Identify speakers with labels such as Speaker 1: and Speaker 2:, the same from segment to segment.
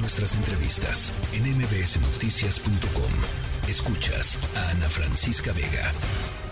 Speaker 1: Nuestras entrevistas en mbsnoticias.com. Escuchas a Ana Francisca Vega.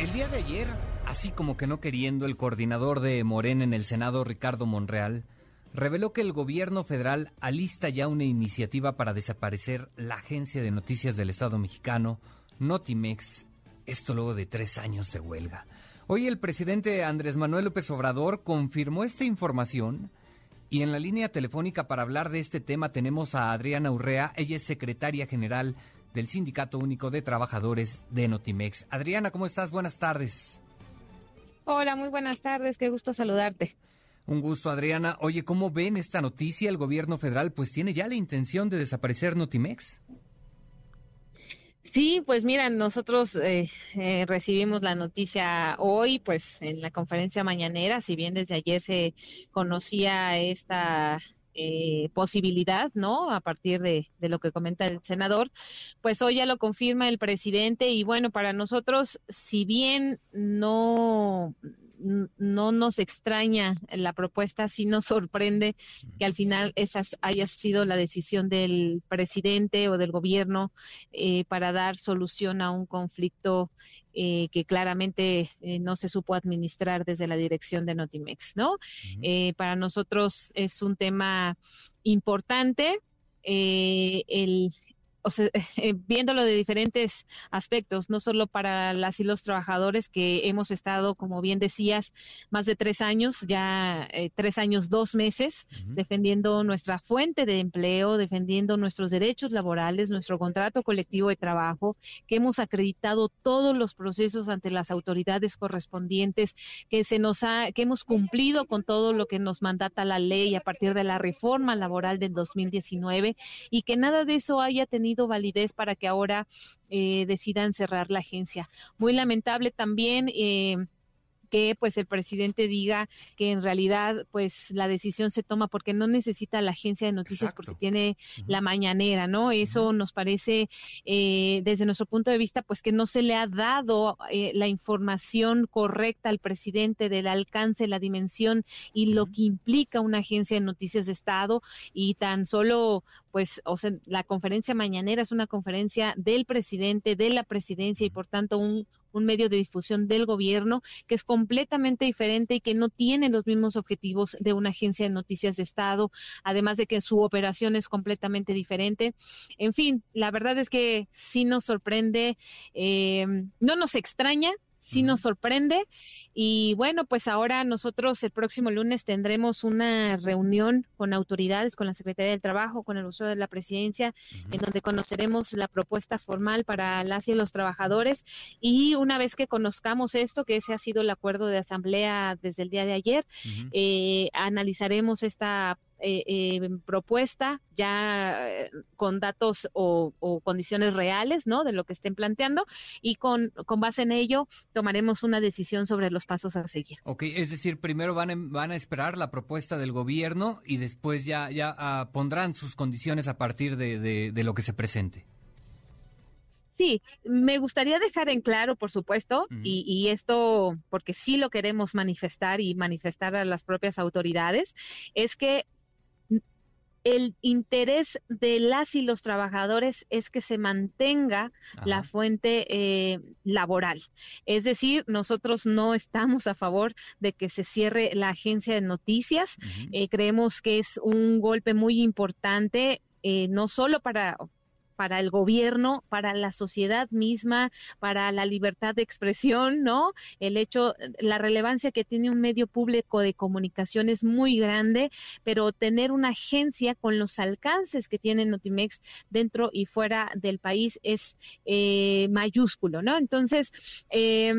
Speaker 2: El día de ayer, así como que no queriendo, el coordinador de Morena en el Senado, Ricardo Monreal, reveló que el gobierno federal alista ya una iniciativa para desaparecer la agencia de noticias del Estado mexicano, Notimex, esto luego de tres años de huelga. Hoy el presidente Andrés Manuel López Obrador confirmó esta información y en la línea telefónica para hablar de este tema tenemos a Adriana Urrea, ella es secretaria general del Sindicato Único de Trabajadores de Notimex. Adriana, ¿cómo estás? Buenas tardes.
Speaker 3: Hola, muy buenas tardes, qué gusto saludarte.
Speaker 2: Un gusto, Adriana. Oye, ¿cómo ven esta noticia? El gobierno federal pues tiene ya la intención de desaparecer Notimex.
Speaker 3: Sí, pues mira, nosotros eh, eh, recibimos la noticia hoy, pues en la conferencia mañanera, si bien desde ayer se conocía esta eh, posibilidad, ¿no? A partir de, de, lo que comenta el senador, pues hoy ya lo confirma el presidente y bueno, para nosotros, si bien no no nos extraña la propuesta, sí nos sorprende que al final esa haya sido la decisión del presidente o del gobierno eh, para dar solución a un conflicto eh, que claramente eh, no se supo administrar desde la dirección de Notimex, ¿no? para nosotros es un tema importante. el, o sea, eh, viéndolo de diferentes aspectos, no solo para las y los trabajadores que hemos estado, como bien decías, más de tres años, ya eh, tres años, dos meses, defendiendo nuestra fuente de empleo, defendiendo nuestros derechos laborales, nuestro contrato colectivo de trabajo, que hemos acreditado todos los procesos ante las autoridades correspondientes, que se nos ha, que hemos cumplido con todo lo que nos mandata la ley a partir de la reforma laboral del 2019 y que nada de eso haya tenido validez para que ahora eh, decidan cerrar la agencia. Muy lamentable también. Eh, que pues el presidente diga que en realidad pues la decisión se toma porque no necesita la agencia de noticias porque tiene la mañanera, ¿no? Eso nos parece eh, desde nuestro punto de vista pues que no se le ha dado eh, la información correcta al presidente del alcance, la dimensión y lo que implica una agencia de noticias de Estado y tan solo pues, o sea, la conferencia mañanera es una conferencia del presidente, de la presidencia y por tanto un, un medio de difusión del gobierno que es completamente diferente y que no tiene los mismos objetivos de una agencia de noticias de Estado, además de que su operación es completamente diferente. En fin, la verdad es que sí nos sorprende, eh, no nos extraña, sí nos sorprende. Y bueno, pues ahora nosotros el próximo lunes tendremos una reunión con autoridades, con la Secretaría del Trabajo, con el uso de la presidencia, en donde conoceremos la propuesta formal para las y los trabajadores. Y una vez que conozcamos esto, que ese ha sido el acuerdo de asamblea desde el día de ayer, eh, analizaremos esta eh, eh, propuesta ya eh, con datos o, condiciones reales, ¿no? De lo que estén planteando y con, con base en ello tomaremos una decisión sobre los pasos a seguir.
Speaker 2: Ok, es decir, primero van a, van a esperar la propuesta del gobierno y después ya, ya ah, pondrán sus condiciones a partir de, de, lo que se presente.
Speaker 3: Sí, me gustaría dejar en claro, por supuesto, y, y, esto porque sí lo queremos manifestar y manifestar a las propias autoridades, es que el interés de las y los trabajadores es que se mantenga la fuente eh, laboral. Es decir, nosotros no estamos a favor de que se cierre la agencia de noticias. Eh, creemos que es un golpe muy importante eh, no solo para para el gobierno, para la sociedad misma, para la libertad de expresión, ¿no? El hecho, la relevancia que tiene un medio público de comunicación es muy grande, pero tener una agencia con los alcances que tiene Notimex dentro y fuera del país es eh, mayúsculo, ¿no? Entonces, eh,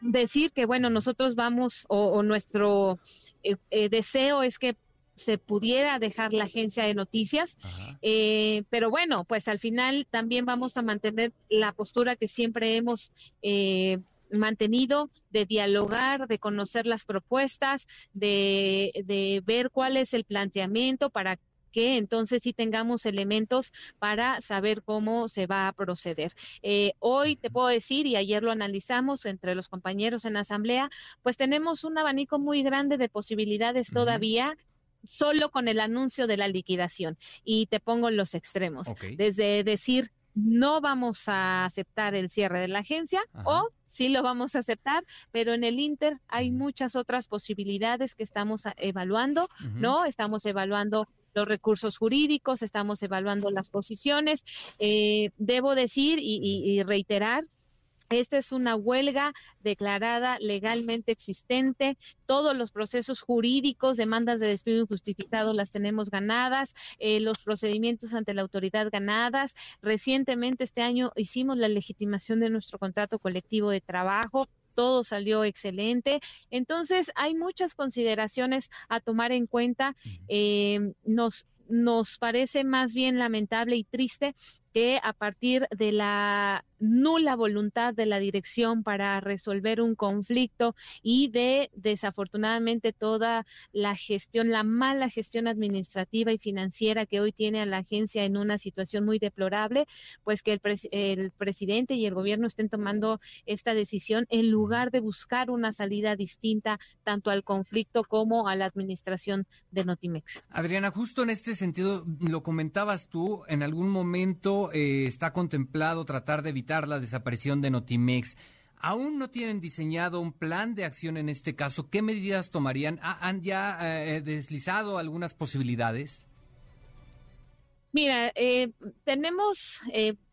Speaker 3: decir que, bueno, nosotros vamos o, nuestro eh, deseo es que se pudiera dejar la agencia de noticias. Eh, pero bueno, pues al final también vamos a mantener la postura que siempre hemos eh, mantenido de dialogar, de conocer las propuestas, de, de ver cuál es el planteamiento para que entonces sí tengamos elementos para saber cómo se va a proceder. Eh, hoy te puedo decir, y ayer lo analizamos entre los compañeros en asamblea, pues tenemos un abanico muy grande de posibilidades todavía solo con el anuncio de la liquidación. Y te pongo los extremos. Desde decir no vamos a aceptar el cierre de la agencia o sí lo vamos a aceptar, pero en el Inter hay muchas otras posibilidades que estamos evaluando, ¿no? Estamos evaluando los recursos jurídicos, estamos evaluando las posiciones. Eh, debo decir y reiterar esta es una huelga declarada legalmente existente. Todos los procesos jurídicos, demandas de despido injustificado las tenemos ganadas, eh, los procedimientos ante la autoridad ganadas. Recientemente este año hicimos la legitimación de nuestro contrato colectivo de trabajo todo salió excelente. Entonces, hay muchas consideraciones a tomar en cuenta. Eh, nos, nos parece más bien lamentable y triste que a partir de la nula voluntad de la dirección para resolver un conflicto y de desafortunadamente toda la gestión, la mala gestión administrativa y financiera que hoy tiene a la agencia en una situación muy deplorable, pues que el, el presidente y el gobierno estén tomando esta decisión en lugar de buscar una salida distinta tanto al conflicto como a la administración de Notimex.
Speaker 2: Adriana, justo en este sentido, lo comentabas tú, en algún momento eh, está contemplado tratar de evitar la desaparición de Notimex. ¿Aún no tienen diseñado un plan de acción en este caso? ¿Qué medidas tomarían? ¿Han ya eh, deslizado algunas posibilidades?
Speaker 3: Mira, eh, tenemos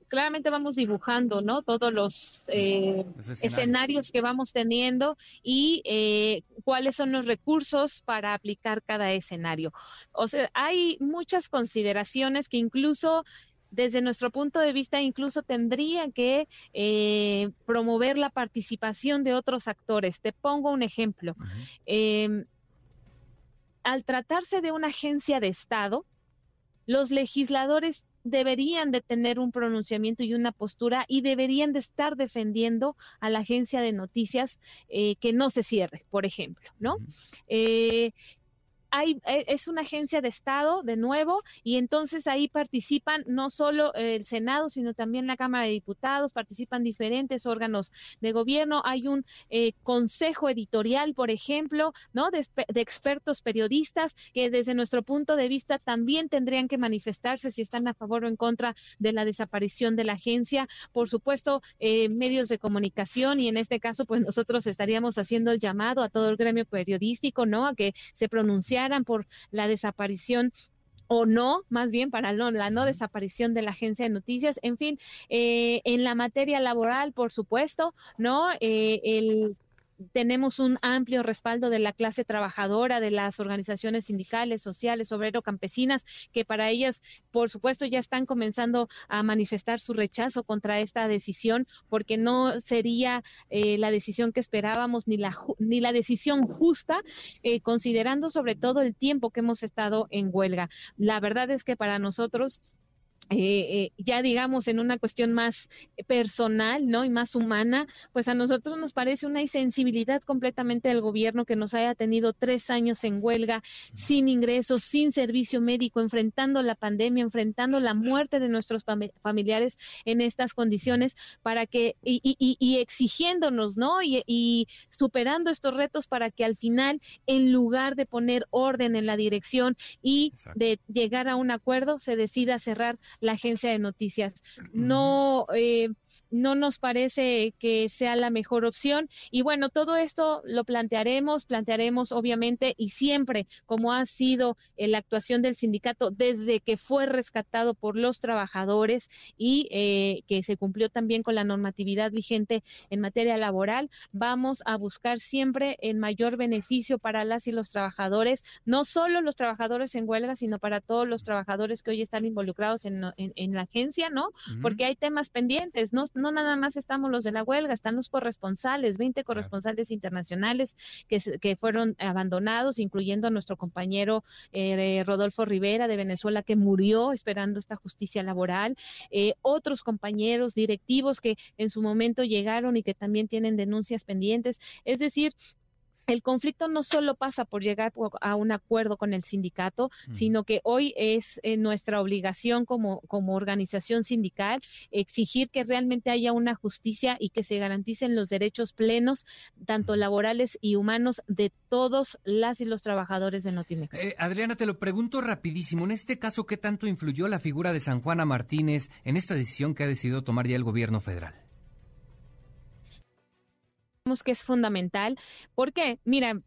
Speaker 3: claramente vamos dibujando, ¿no? Todos los, escenarios. que vamos teniendo y cuáles son los recursos para aplicar cada escenario. O sea, hay muchas consideraciones que incluso desde nuestro punto de vista, incluso tendría que eh, promover la participación de otros actores. Te pongo un ejemplo. Em, al tratarse de una agencia de Estado, los legisladores deberían de tener un pronunciamiento y una postura y deberían de estar defendiendo a la agencia de noticias eh, que no se cierre, por ejemplo, ¿no? Hay, e, es una agencia de Estado, de nuevo, y entonces ahí participan no solo el Senado, sino también la Cámara de Diputados, participan diferentes órganos de gobierno, hay un eh, consejo editorial, por ejemplo, ¿no? De, expertos periodistas que desde nuestro punto de vista también tendrían que manifestarse si están a favor o en contra de la desaparición de la agencia. Por supuesto, eh, medios de comunicación y en este caso, pues nosotros estaríamos haciendo el llamado a todo el gremio periodístico, ¿no? A que se pronunciara por la desaparición o no, más bien para la no desaparición de la agencia de noticias. En fin, eh, en la materia laboral, por supuesto, ¿no? Eh, el tenemos un amplio respaldo de la clase trabajadora, de las organizaciones sindicales, sociales, obrero, campesinas, que para ellas, por supuesto, ya están comenzando a manifestar su rechazo contra esta decisión, porque no sería eh, la decisión que esperábamos ni la, ni la decisión justa, eh, considerando sobre todo el tiempo que hemos estado en huelga. La verdad es que para nosotros eh, eh, ya digamos en una cuestión más personal, ¿no? Y más humana, pues a nosotros nos parece una insensibilidad completamente del gobierno que nos haya tenido tres años en huelga, sin ingresos, sin servicio médico, enfrentando la pandemia, enfrentando la muerte de nuestros familiares en estas condiciones, para que, y, exigiéndonos, ¿no? Y, superando estos retos para que al final, en lugar de poner orden en la dirección y de llegar a un acuerdo, se decida cerrar la agencia de noticias. No, eh, no nos parece que sea la mejor opción. Y bueno, todo esto lo plantearemos, plantearemos obviamente y siempre como ha sido la actuación del sindicato desde que fue rescatado por los trabajadores y eh, que se cumplió también con la normatividad vigente en materia laboral, vamos a buscar siempre el mayor beneficio para las y los trabajadores, no solo los trabajadores en huelga, sino para todos los trabajadores que hoy están involucrados en en, la agencia, ¿no? Porque hay temas pendientes, no, no nada más estamos los de la huelga, están los corresponsales, 20 corresponsales internacionales que, que fueron abandonados, incluyendo a nuestro compañero eh, Rodolfo Rivera de Venezuela, que murió esperando esta justicia laboral, eh, otros compañeros directivos que en su momento llegaron y que también tienen denuncias pendientes. Es decir, el conflicto no solo pasa por llegar a un acuerdo con el sindicato, sino que hoy es eh, nuestra obligación como, como organización sindical exigir que realmente haya una justicia y que se garanticen los derechos plenos, tanto laborales y humanos, de todos las y los trabajadores de Notimex.
Speaker 2: Eh, Adriana, te lo pregunto rapidísimo. En este caso, ¿qué tanto influyó la figura de San Juana Martínez en esta decisión que ha decidido tomar ya el gobierno federal?
Speaker 3: Que es fundamental. porque Mira,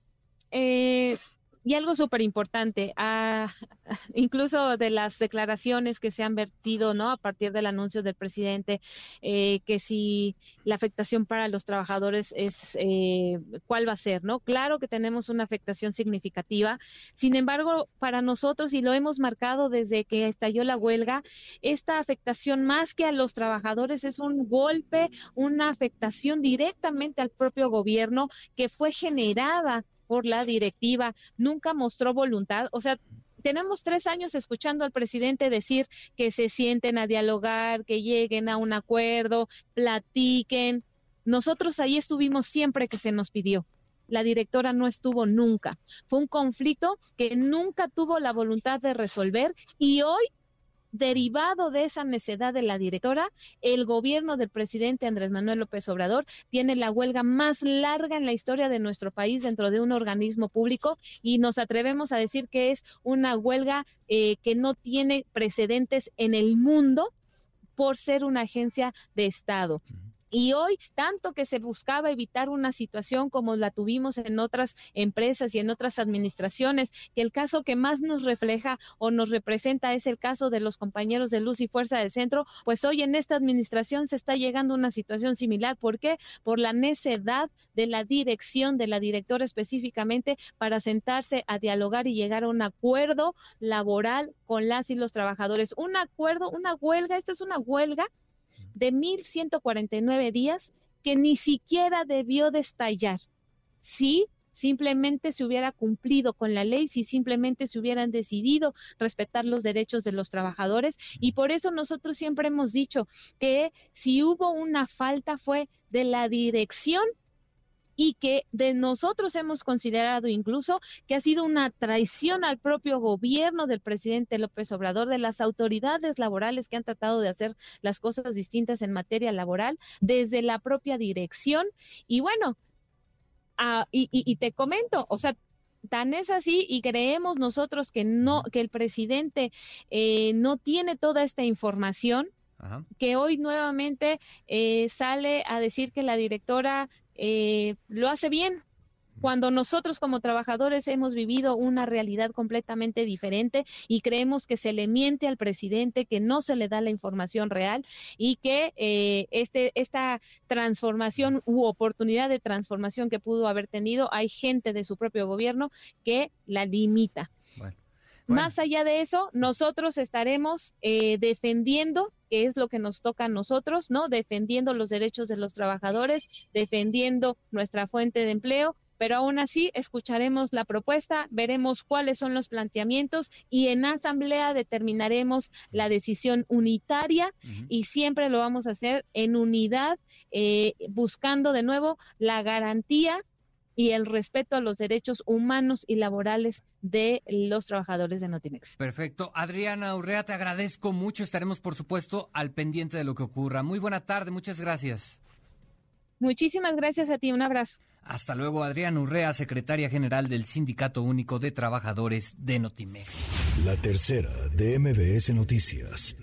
Speaker 3: eh, y algo súper importante, ah, incluso de las declaraciones que se han vertido, ¿no? A partir del anuncio del presidente, eh, que si la afectación para los trabajadores es, eh, ¿cuál va a ser, no? Claro que tenemos una afectación significativa. Sin embargo, para nosotros, y lo hemos marcado desde que estalló la huelga, esta afectación más que a los trabajadores es un golpe, una afectación directamente al propio gobierno que fue generada por la directiva, nunca mostró voluntad, o sea, tenemos tres años escuchando al presidente decir que se sienten a dialogar, que lleguen a un acuerdo, platiquen. Nosotros ahí estuvimos siempre que se nos pidió. La directora no estuvo nunca. Fue un conflicto que nunca tuvo la voluntad de resolver y hoy derivado de esa necedad de la directora, el gobierno del presidente Andrés Manuel López Obrador tiene la huelga más larga en la historia de nuestro país dentro de un organismo público y nos atrevemos a decir que es una huelga eh, que no tiene precedentes en el mundo por ser una agencia de Estado. Y hoy, tanto que se buscaba evitar una situación como la tuvimos en otras empresas y en otras administraciones, que el caso que más nos refleja o nos representa es el caso de los compañeros de Luz y Fuerza del Centro, pues hoy en esta administración se está llegando a una situación similar. ¿Por qué? Por la necedad de la dirección, de la directora específicamente, para sentarse a dialogar y llegar a un acuerdo laboral con las y los trabajadores. Un acuerdo, una huelga, esta es una huelga de 1.149 días que ni siquiera debió de estallar. Si simplemente se hubiera cumplido con la ley, si simplemente se hubieran decidido respetar los derechos de los trabajadores. Y por eso nosotros siempre hemos dicho que si hubo una falta fue de la dirección y que de nosotros hemos considerado incluso que ha sido una traición al propio gobierno del presidente López Obrador, de las autoridades laborales que han tratado de hacer las cosas distintas en materia laboral desde la propia dirección. Y bueno, ah, y, te comento, o sea, tan es así y creemos nosotros que no que el presidente eh, no tiene toda esta información que hoy nuevamente eh, sale a decir que la directora eh, lo hace bien. Cuando nosotros como trabajadores hemos vivido una realidad completamente diferente y creemos que se le miente al presidente, que no se le da la información real y que eh, este, esta transformación u oportunidad de transformación que pudo haber tenido, hay gente de su propio gobierno que la limita. Más allá de eso, nosotros estaremos eh, defendiendo, que es lo que nos toca a nosotros, ¿no? Defendiendo los derechos de los trabajadores, defendiendo nuestra fuente de empleo, pero aún así escucharemos la propuesta, veremos cuáles son los planteamientos y en asamblea determinaremos la decisión unitaria y siempre lo vamos a hacer en unidad, eh, buscando de nuevo la garantía y el respeto a los derechos humanos y laborales de los trabajadores de Notimex.
Speaker 2: Perfecto. Adriana Urrea, te agradezco mucho. Estaremos, por supuesto, al pendiente de lo que ocurra. Muy buena tarde, muchas gracias.
Speaker 3: Muchísimas gracias a ti, un abrazo.
Speaker 2: Hasta luego, Adriana Urrea, secretaria general del Sindicato Único de Trabajadores de Notimex.
Speaker 1: La tercera de MBS Noticias.